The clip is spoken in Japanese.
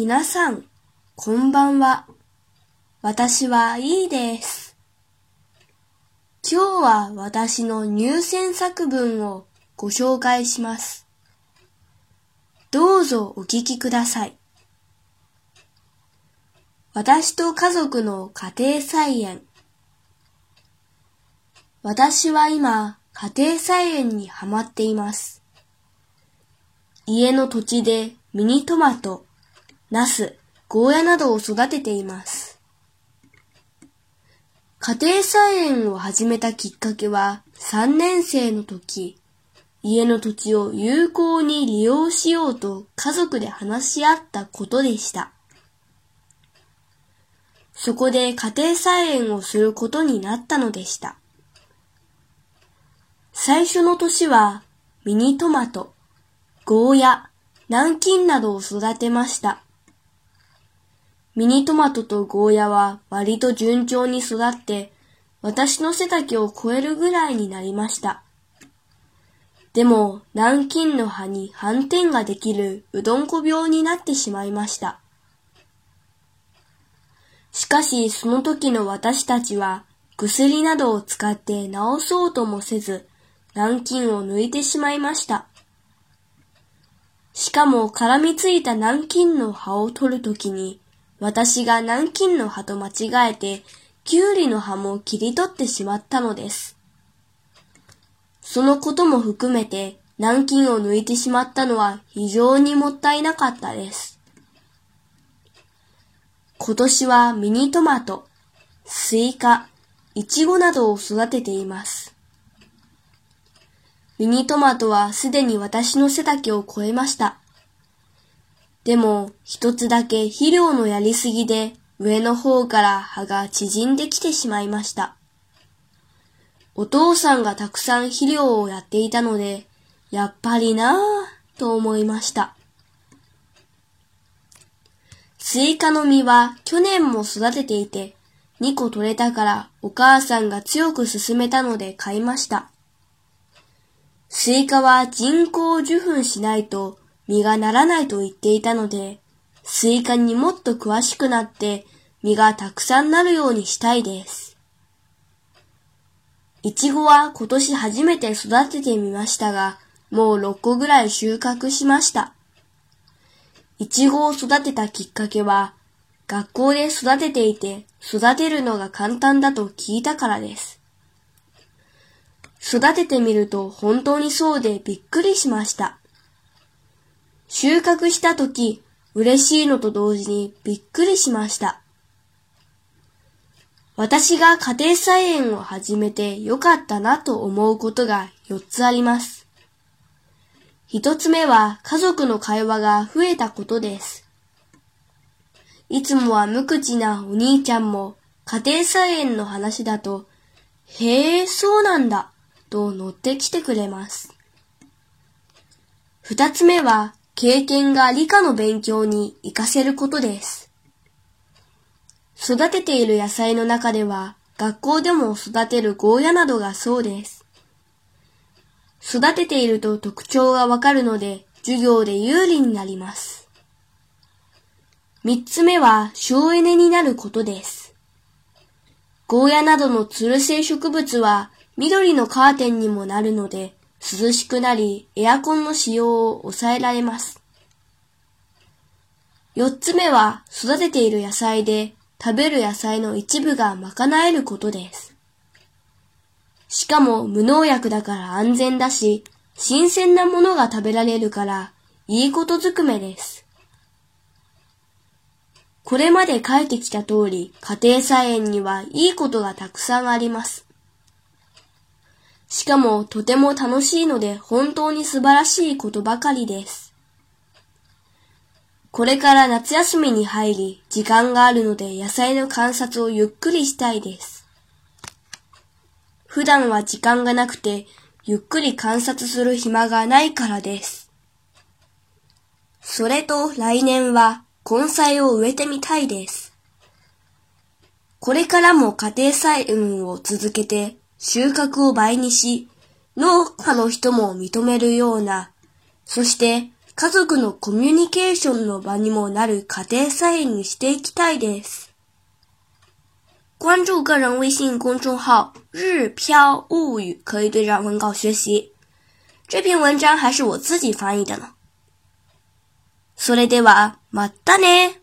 皆さん、こんばんは。私はいいです。今日は私の入選作文をご紹介します。どうぞお聞きください。私と家族の家庭菜園。私は今、家庭菜園にハマっています。家の土地でミニトマト、ナス、ゴーヤなどを育てています。家庭菜園を始めたきっかけは3年生の時、家の土地を有効に利用しようと家族で話し合ったことでした。そこで家庭菜園をすることになったのでした。最初の年はミニトマト、ゴーヤ、南京などを育てました。ミニトマトとゴーヤは割と順調に育って、私の背丈を超えるぐらいになりました。でも、南京の葉に斑点ができるうどんこ病になってしまいました。しかし、その時の私たちは、薬などを使って治そうともせず、南京を抜いてしまいました。しかも絡みついた南京の葉を取るときに、私が南京の葉と間違えて、きゅうりの葉も切り取ってしまったのです。そのことも含めて、南京を抜いてしまったのは非常にもったいなかったです。今年はミニトマト、スイカ、イチゴなどを育てています。ミニトマトはすでに私の背丈を超えました。でも、一つだけ肥料のやりすぎで、上の方から葉が縮んできてしまいました。お父さんがたくさん肥料をやっていたので、やっぱりなぁ、と思いました。スイカの実は去年も育てていて、2個取れたからお母さんが強く勧めたので買いました。スイカは人工受粉しないと実がならないと言っていたので、スイカにもっと詳しくなって実がたくさんなるようにしたいです。いちごは今年初めて育ててみましたが、もう6個ぐらい収穫しました。いちごを育てたきっかけは、学校で育てていて育てるのが簡単だと聞いたからです。育ててみると本当にそうでびっくりしました。収穫した時、嬉しいのと同時にびっくりしました。私が家庭菜園を始めてよかったなと思うことが4つあります。一つ目は家族の会話が増えたことです。いつもは無口なお兄ちゃんも家庭菜園の話だと、へえ、そうなんだ、と乗ってきてくれます。二つ目は経験が理科の勉強に活かせることです。育てている野菜の中では、学校でも育てるゴーヤなどがそうです。育てていると特徴がわかるので、授業で有利になります。三つ目は省エネになることです。ゴーヤなどのつる性植物は緑のカーテンにもなるので、涼しくなり、エアコンの使用を抑えられます。四つ目は、育てている野菜で、食べる野菜の一部が賄えることです。しかも無農薬だから安全だし、新鮮なものが食べられるから、いいことずくめです。これまで書いてきた通り、家庭菜園にはいいことがたくさんあります。しかもとても楽しいので本当に素晴らしいことばかりです。これから夏休みに入り、時間があるので野菜の観察をゆっくりしたいです。普段は時間がなくて、ゆっくり観察する暇がないからです。それと来年は根菜を植えてみたいです。これからも家庭菜園を続けて収穫を倍にし、農家の人も認めるような、そして家族のコミュニケーションの場にもなる家庭菜園にしていきたいです。关注个人微信公众号“日飘物语”，可以对照文稿学习。这篇文章还是我自己翻译的呢。それでは、またね